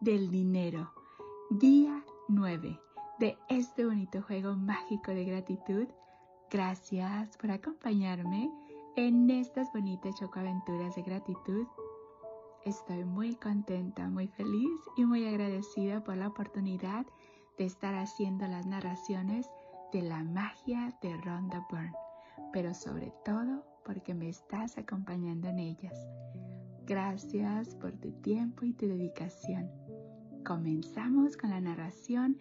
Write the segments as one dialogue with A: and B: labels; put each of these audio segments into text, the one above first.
A: del dinero. Día 9 de este bonito juego mágico de gratitud. Gracias por acompañarme en estas bonitas chocoaventuras de gratitud. Estoy muy contenta, muy feliz y muy agradecida por la oportunidad de estar haciendo las narraciones de la magia de Rhonda Byrne, pero sobre todo porque me estás acompañando en ellas. Gracias por tu tiempo y tu dedicación. Comenzamos con la narración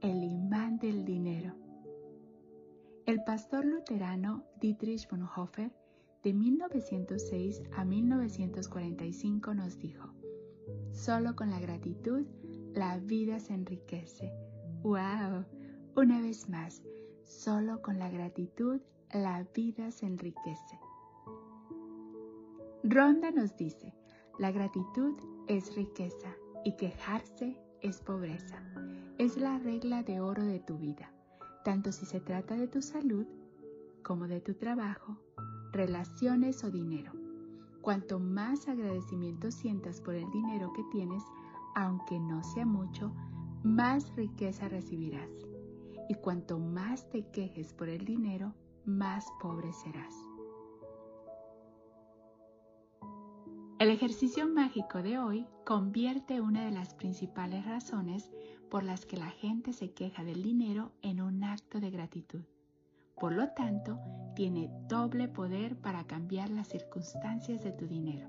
A: El imán del dinero. El pastor luterano Dietrich Bonhoeffer de 1906 a 1945 nos dijo, solo con la gratitud la vida se enriquece. ¡Wow! Una vez más, solo con la gratitud la vida se enriquece. Ronda nos dice, la gratitud es riqueza y quejarse es pobreza. Es la regla de oro de tu vida, tanto si se trata de tu salud como de tu trabajo, relaciones o dinero. Cuanto más agradecimiento sientas por el dinero que tienes, aunque no sea mucho, más riqueza recibirás. Y cuanto más te quejes por el dinero, más pobre serás. El ejercicio mágico de hoy convierte una de las principales razones por las que la gente se queja del dinero en un acto de gratitud. Por lo tanto, tiene doble poder para cambiar las circunstancias de tu dinero.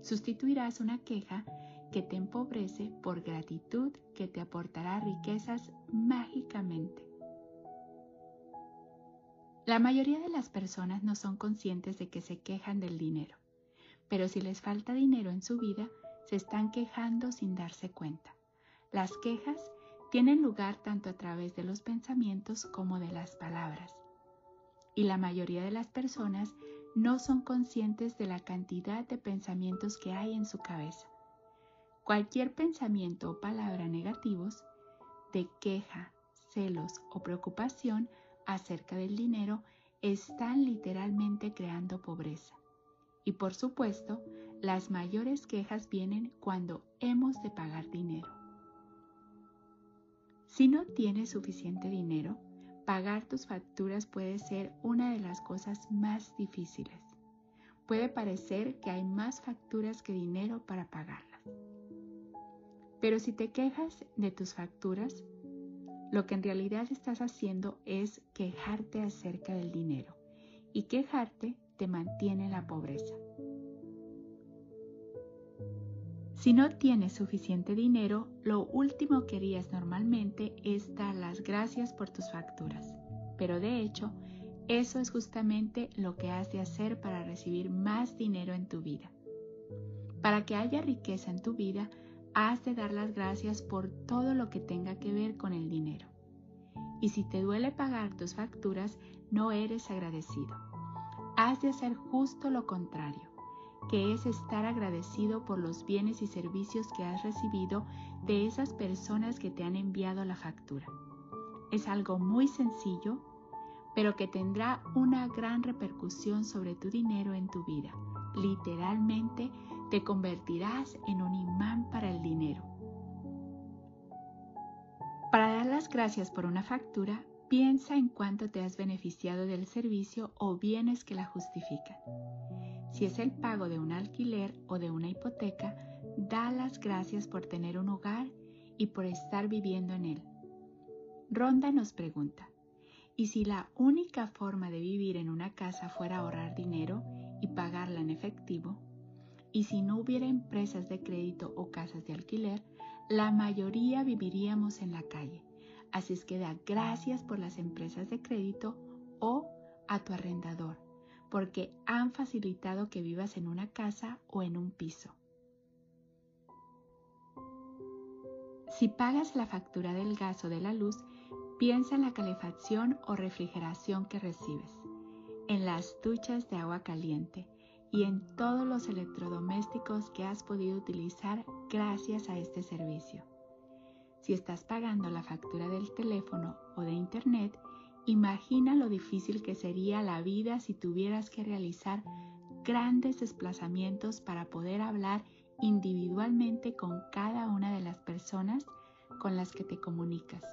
A: Sustituirás una queja que te empobrece por gratitud que te aportará riquezas mágicamente. La mayoría de las personas no son conscientes de que se quejan del dinero pero si les falta dinero en su vida, se están quejando sin darse cuenta. Las quejas tienen lugar tanto a través de los pensamientos como de las palabras. Y la mayoría de las personas no son conscientes de la cantidad de pensamientos que hay en su cabeza. Cualquier pensamiento o palabra negativos, de queja, celos o preocupación acerca del dinero, están literalmente creando pobreza. Y por supuesto, las mayores quejas vienen cuando hemos de pagar dinero. Si no tienes suficiente dinero, pagar tus facturas puede ser una de las cosas más difíciles. Puede parecer que hay más facturas que dinero para pagarlas. Pero si te quejas de tus facturas, lo que en realidad estás haciendo es quejarte acerca del dinero. Y quejarte mantiene la pobreza. Si no tienes suficiente dinero, lo último que harías normalmente es dar las gracias por tus facturas. Pero de hecho, eso es justamente lo que has de hacer para recibir más dinero en tu vida. Para que haya riqueza en tu vida, has de dar las gracias por todo lo que tenga que ver con el dinero. Y si te duele pagar tus facturas, no eres agradecido has de hacer justo lo contrario, que es estar agradecido por los bienes y servicios que has recibido de esas personas que te han enviado la factura. Es algo muy sencillo, pero que tendrá una gran repercusión sobre tu dinero en tu vida. Literalmente te convertirás en un imán para el dinero. Para dar las gracias por una factura, Piensa en cuánto te has beneficiado del servicio o bienes que la justifican. Si es el pago de un alquiler o de una hipoteca, da las gracias por tener un hogar y por estar viviendo en él. Ronda nos pregunta, ¿y si la única forma de vivir en una casa fuera ahorrar dinero y pagarla en efectivo? ¿Y si no hubiera empresas de crédito o casas de alquiler, la mayoría viviríamos en la calle? Así es que da gracias por las empresas de crédito o a tu arrendador, porque han facilitado que vivas en una casa o en un piso. Si pagas la factura del gas o de la luz, piensa en la calefacción o refrigeración que recibes, en las duchas de agua caliente y en todos los electrodomésticos que has podido utilizar gracias a este servicio. Si estás pagando la factura del teléfono o de internet, imagina lo difícil que sería la vida si tuvieras que realizar grandes desplazamientos para poder hablar individualmente con cada una de las personas con las que te comunicas.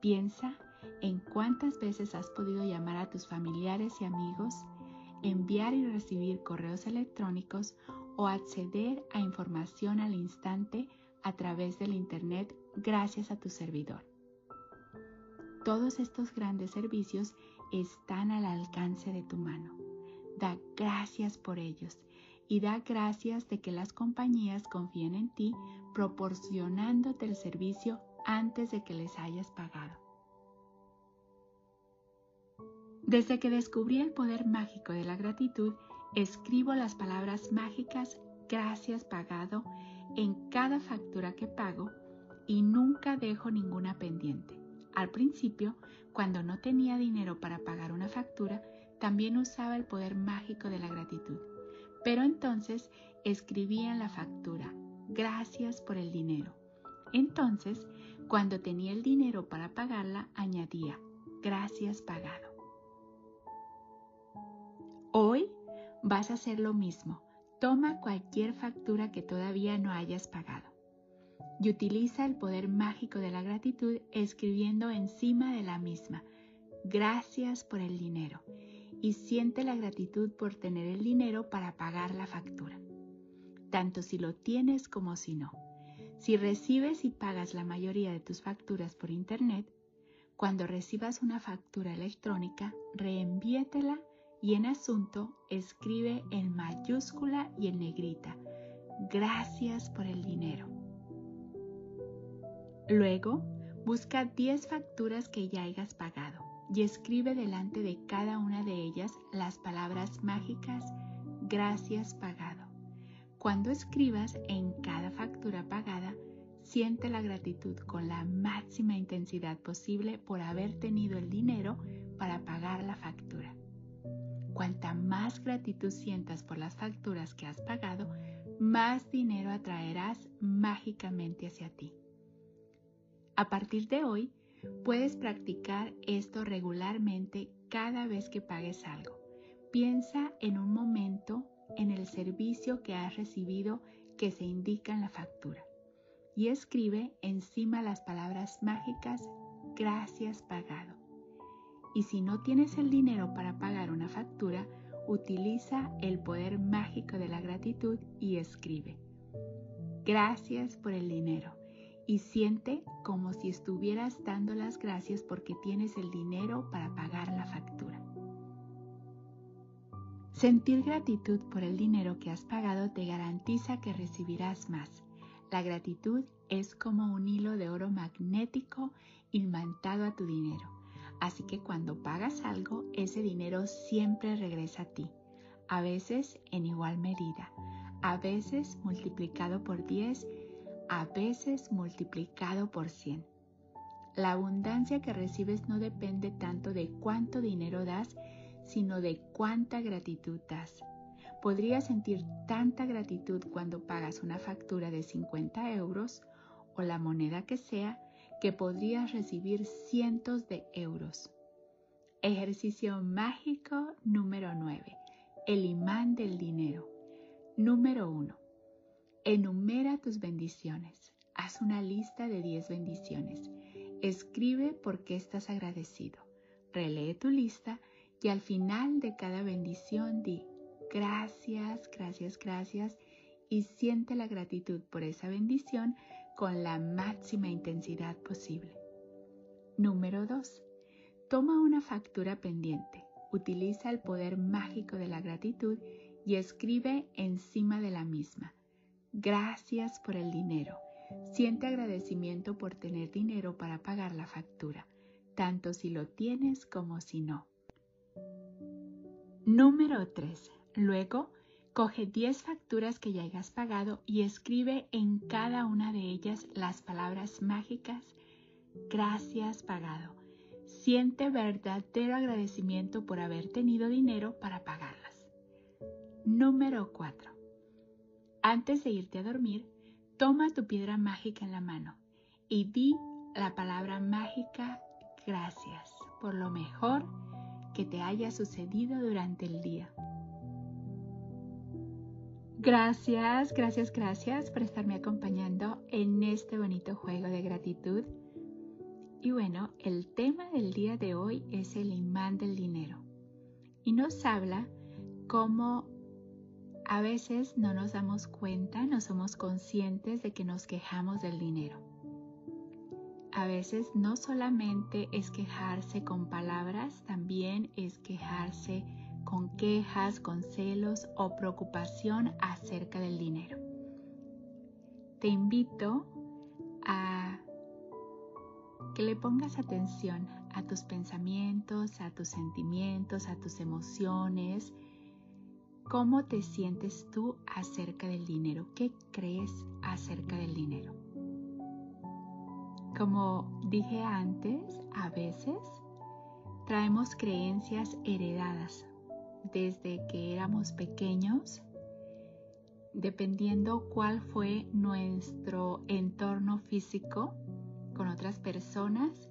A: Piensa en cuántas veces has podido llamar a tus familiares y amigos, enviar y recibir correos electrónicos o acceder a información al instante a través del Internet gracias a tu servidor. Todos estos grandes servicios están al alcance de tu mano. Da gracias por ellos y da gracias de que las compañías confíen en ti proporcionándote el servicio antes de que les hayas pagado. Desde que descubrí el poder mágico de la gratitud, escribo las palabras mágicas gracias pagado en cada factura que pago y nunca dejo ninguna pendiente. Al principio, cuando no tenía dinero para pagar una factura, también usaba el poder mágico de la gratitud. Pero entonces escribía en la factura, gracias por el dinero. Entonces, cuando tenía el dinero para pagarla, añadía, gracias pagado. Hoy vas a hacer lo mismo. Toma cualquier factura que todavía no hayas pagado y utiliza el poder mágico de la gratitud escribiendo encima de la misma, gracias por el dinero, y siente la gratitud por tener el dinero para pagar la factura, tanto si lo tienes como si no. Si recibes y pagas la mayoría de tus facturas por Internet, cuando recibas una factura electrónica, reenvíetela y en asunto escribe en mayúscula y en negrita, gracias por el dinero Luego, busca 10 facturas que ya hayas pagado y escribe delante de cada una de ellas las palabras mágicas gracias pagado. Cuando escribas en cada factura pagada, siente la gratitud con la máxima intensidad posible por haber tenido el dinero para pagar la factura. Cuanta más gratitud sientas por las facturas que has pagado, más dinero atraerás mágicamente hacia ti. A partir de hoy, puedes practicar esto regularmente cada vez que pagues algo. Piensa en un momento en el servicio que has recibido que se indica en la factura y escribe encima las palabras mágicas gracias pagado. Y si no tienes el dinero para pagar una factura, utiliza el poder mágico de la gratitud y escribe gracias por el dinero y siente como si estuvieras dando las gracias porque tienes el dinero para pagar la factura. Sentir gratitud por el dinero que has pagado te garantiza que recibirás más. La gratitud es como un hilo de oro magnético imantado a tu dinero. Así que cuando pagas algo, ese dinero siempre regresa a ti, a veces en igual medida, a veces multiplicado por 10 a veces multiplicado por 100. La abundancia que recibes no depende tanto de cuánto dinero das, sino de cuánta gratitud das. Podrías sentir tanta gratitud cuando pagas una factura de 50 euros o la moneda que sea, que podrías recibir cientos de euros. Ejercicio mágico número 9. El imán del dinero. Número 1. Enumera tus bendiciones. Haz una lista de 10 bendiciones. Escribe por qué estás agradecido. Relee tu lista y al final de cada bendición di gracias, gracias, gracias y siente la gratitud por esa bendición con la máxima intensidad posible. Número 2. Toma una factura pendiente. Utiliza el poder mágico de la gratitud y escribe encima de la misma Gracias por el dinero. Siente agradecimiento por tener dinero para pagar la factura, tanto si lo tienes como si no. Número 3. Luego, coge 10 facturas que ya hayas pagado y escribe en cada una de ellas las palabras mágicas Gracias pagado. Siente verdadero agradecimiento por haber tenido dinero para pagarlas. Número 4. Antes de irte a dormir, toma tu piedra mágica en la mano y di la palabra mágica gracias por lo mejor que te haya sucedido durante el día. Gracias, gracias, gracias por estarme acompañando en este bonito juego de gratitud. Y bueno, el tema del día de hoy es el imán del dinero. Y nos habla cómo a veces no nos damos cuenta, no somos conscientes de que nos quejamos del dinero. A veces no solamente es quejarse con palabras, también es quejarse con quejas, con celos o preocupación acerca del dinero. Te invito a que le pongas atención a tus pensamientos, a tus sentimientos, a tus emociones. ¿Cómo te sientes tú acerca del dinero? ¿Qué crees acerca del dinero? Como dije antes, a veces traemos creencias heredadas desde que éramos pequeños, dependiendo cuál fue nuestro entorno físico con otras personas,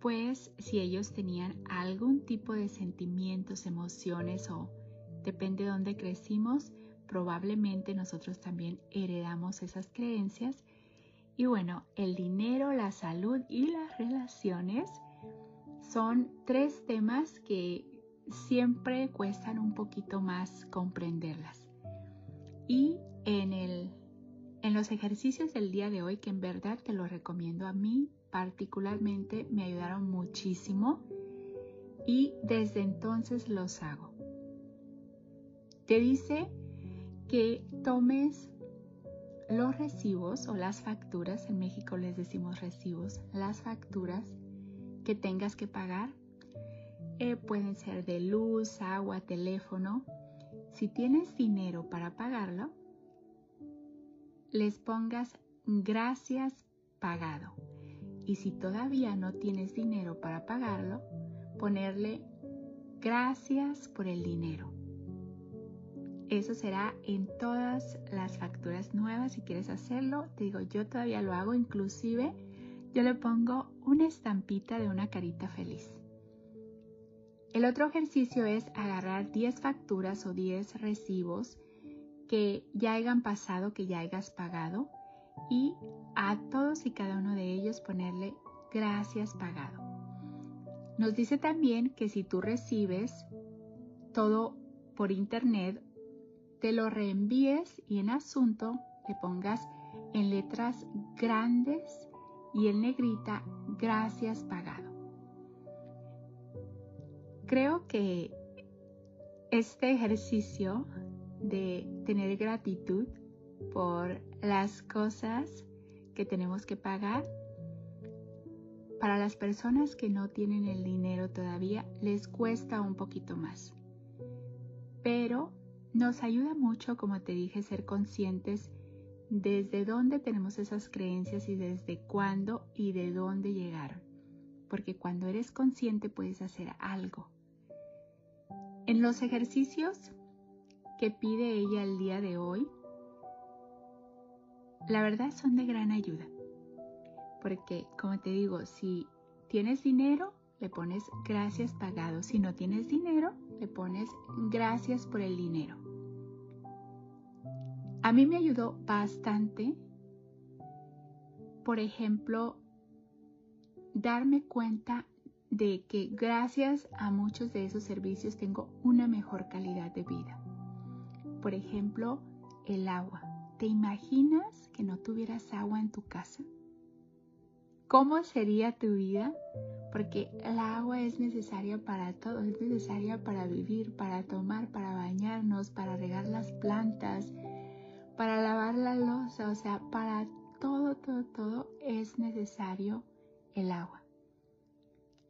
A: pues si ellos tenían algún tipo de sentimientos, emociones o depende de dónde crecimos, probablemente nosotros también heredamos esas creencias. Y bueno, el dinero, la salud y las relaciones son tres temas que siempre cuestan un poquito más comprenderlas. Y en, el, en los ejercicios del día de hoy, que en verdad te lo recomiendo a mí, particularmente me ayudaron muchísimo y desde entonces los hago. Te dice que tomes los recibos o las facturas, en México les decimos recibos, las facturas que tengas que pagar eh, pueden ser de luz, agua, teléfono. Si tienes dinero para pagarlo, les pongas gracias pagado. Y si todavía no tienes dinero para pagarlo, ponerle gracias por el dinero. Eso será en todas las facturas nuevas. Si quieres hacerlo, te digo, yo todavía lo hago. Inclusive, yo le pongo una estampita de una carita feliz. El otro ejercicio es agarrar 10 facturas o 10 recibos que ya hayan pasado, que ya hayas pagado y a todos y cada uno de ellos ponerle gracias pagado. Nos dice también que si tú recibes todo por internet, te lo reenvíes y en asunto le pongas en letras grandes y en negrita gracias pagado. Creo que este ejercicio de tener gratitud por las cosas que tenemos que pagar, para las personas que no tienen el dinero todavía les cuesta un poquito más. Pero nos ayuda mucho, como te dije, ser conscientes desde dónde tenemos esas creencias y desde cuándo y de dónde llegaron. Porque cuando eres consciente puedes hacer algo en los ejercicios que pide ella el día de hoy, la verdad son de gran ayuda. Porque, como te digo, si tienes dinero, le pones gracias pagado. Si no tienes dinero, le pones gracias por el dinero. A mí me ayudó bastante, por ejemplo, darme cuenta de que gracias a muchos de esos servicios tengo una mejor calidad de vida. Por ejemplo, el agua. ¿Te imaginas que no tuvieras agua en tu casa? ¿Cómo sería tu vida? Porque el agua es necesaria para todo, es necesaria para vivir, para tomar, para bañarnos, para regar las plantas, para lavar la losa, o sea, para todo, todo, todo es necesario el agua.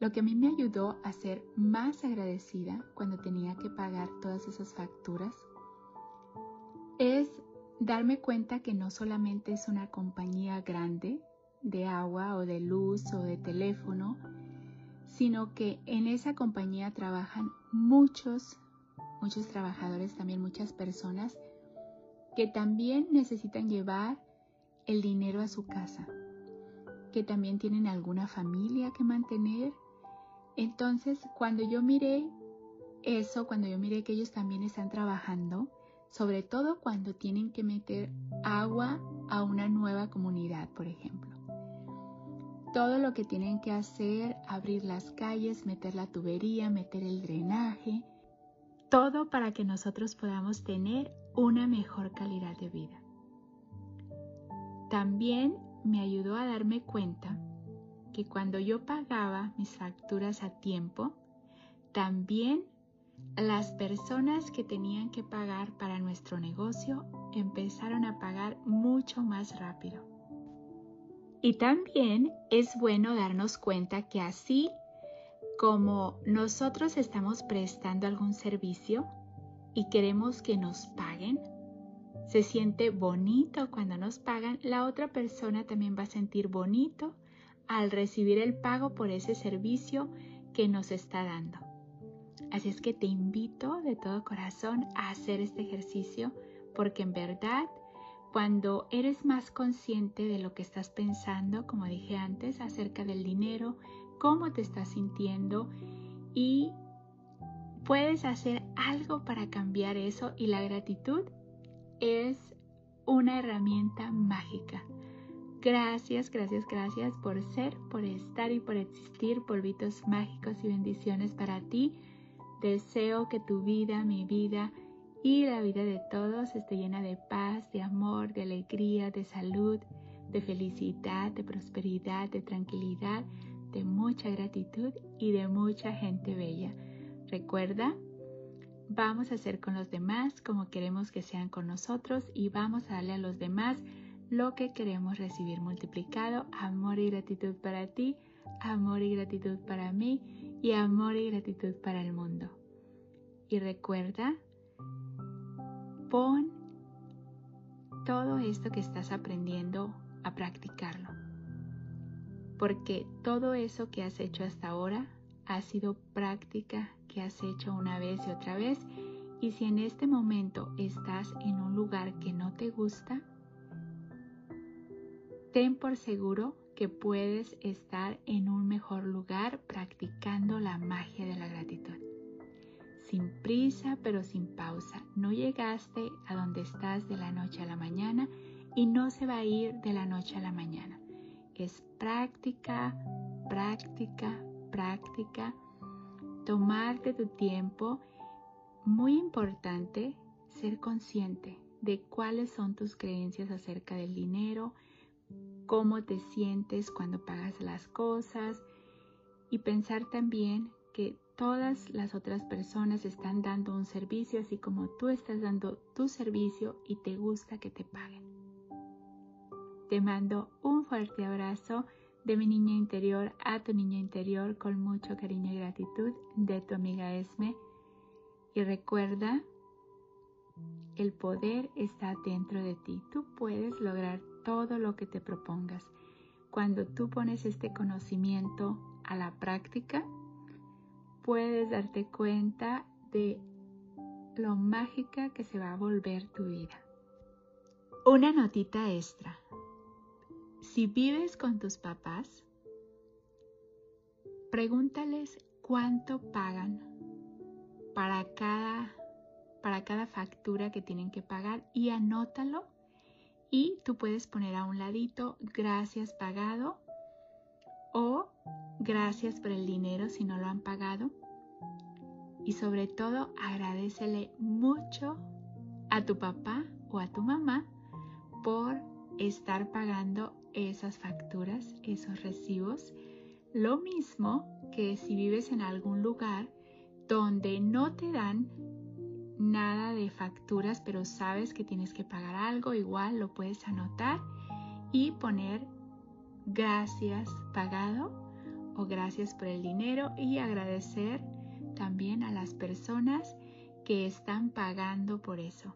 A: Lo que a mí me ayudó a ser más agradecida cuando tenía que pagar todas esas facturas es darme cuenta que no solamente es una compañía grande de agua o de luz o de teléfono, sino que en esa compañía trabajan muchos, muchos trabajadores, también muchas personas que también necesitan llevar el dinero a su casa, que también tienen alguna familia que mantener entonces, cuando yo miré eso, cuando yo miré que ellos también están trabajando, sobre todo cuando tienen que meter agua a una nueva comunidad, por ejemplo. Todo lo que tienen que hacer, abrir las calles, meter la tubería, meter el drenaje, todo para que nosotros podamos tener una mejor calidad de vida. También me ayudó a darme cuenta que cuando yo pagaba mis facturas a tiempo, también las personas que tenían que pagar para nuestro negocio empezaron a pagar mucho más rápido. Y también es bueno darnos cuenta que así como nosotros estamos prestando algún servicio y queremos que nos paguen, se siente bonito cuando nos pagan, la otra persona también va a sentir bonito al recibir el pago por ese servicio que nos está dando. Así es que te invito de todo corazón a hacer este ejercicio porque en verdad cuando eres más consciente de lo que estás pensando, como dije antes, acerca del dinero, cómo te estás sintiendo y puedes hacer algo para cambiar eso y la gratitud es una herramienta mágica. Gracias, gracias, gracias por ser, por estar y por existir, polvitos mágicos y bendiciones para ti. Deseo que tu vida, mi vida y la vida de todos esté llena de paz, de amor, de alegría, de salud, de felicidad, de prosperidad, de tranquilidad, de mucha gratitud y de mucha gente bella. Recuerda, vamos a ser con los demás como queremos que sean con nosotros y vamos a darle a los demás lo que queremos recibir multiplicado. Amor y gratitud para ti, amor y gratitud para mí y amor y gratitud para el mundo. Y recuerda, pon todo esto que estás aprendiendo a practicarlo. Porque todo eso que has hecho hasta ahora ha sido práctica que has hecho una vez y otra vez. Y si en este momento estás en un lugar que no te gusta, ten por seguro que puedes estar en un mejor lugar practicando la magia de la gratitud. Sin prisa pero sin pausa. No llegaste a donde estás de la noche a la mañana y no se va a ir de la noche a la mañana. Es práctica, práctica, práctica. Tomarte tu tiempo. Muy importante ser consciente de cuáles son tus creencias acerca del dinero, cómo te sientes cuando pagas las cosas y pensar también que todas las otras personas están dando un servicio así como tú estás dando tu servicio y te gusta que te paguen. Te mando un fuerte abrazo de mi niña interior a tu niña interior con mucho cariño y gratitud de tu amiga Esme. Y recuerda, el poder está dentro de ti. Tú puedes lograr todo lo que te propongas. Cuando tú pones este conocimiento a la práctica, puedes darte cuenta de lo mágica que se va a volver tu vida. Una notita extra. Si vives con tus papás, pregúntales cuánto pagan para cada, para cada factura que tienen que pagar y anótalo y tú puedes poner a un ladito gracias pagado o gracias por el dinero si no lo han pagado. Y sobre todo agradecele mucho a tu papá o a tu mamá por estar pagando esas facturas, esos recibos. Lo mismo que si vives en algún lugar donde no te dan nada de facturas, pero sabes que tienes que pagar algo, igual lo puedes anotar y poner gracias pagado o gracias por el dinero y agradecer también a las personas que están pagando por eso.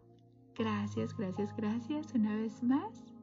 A: Gracias, gracias, gracias una vez más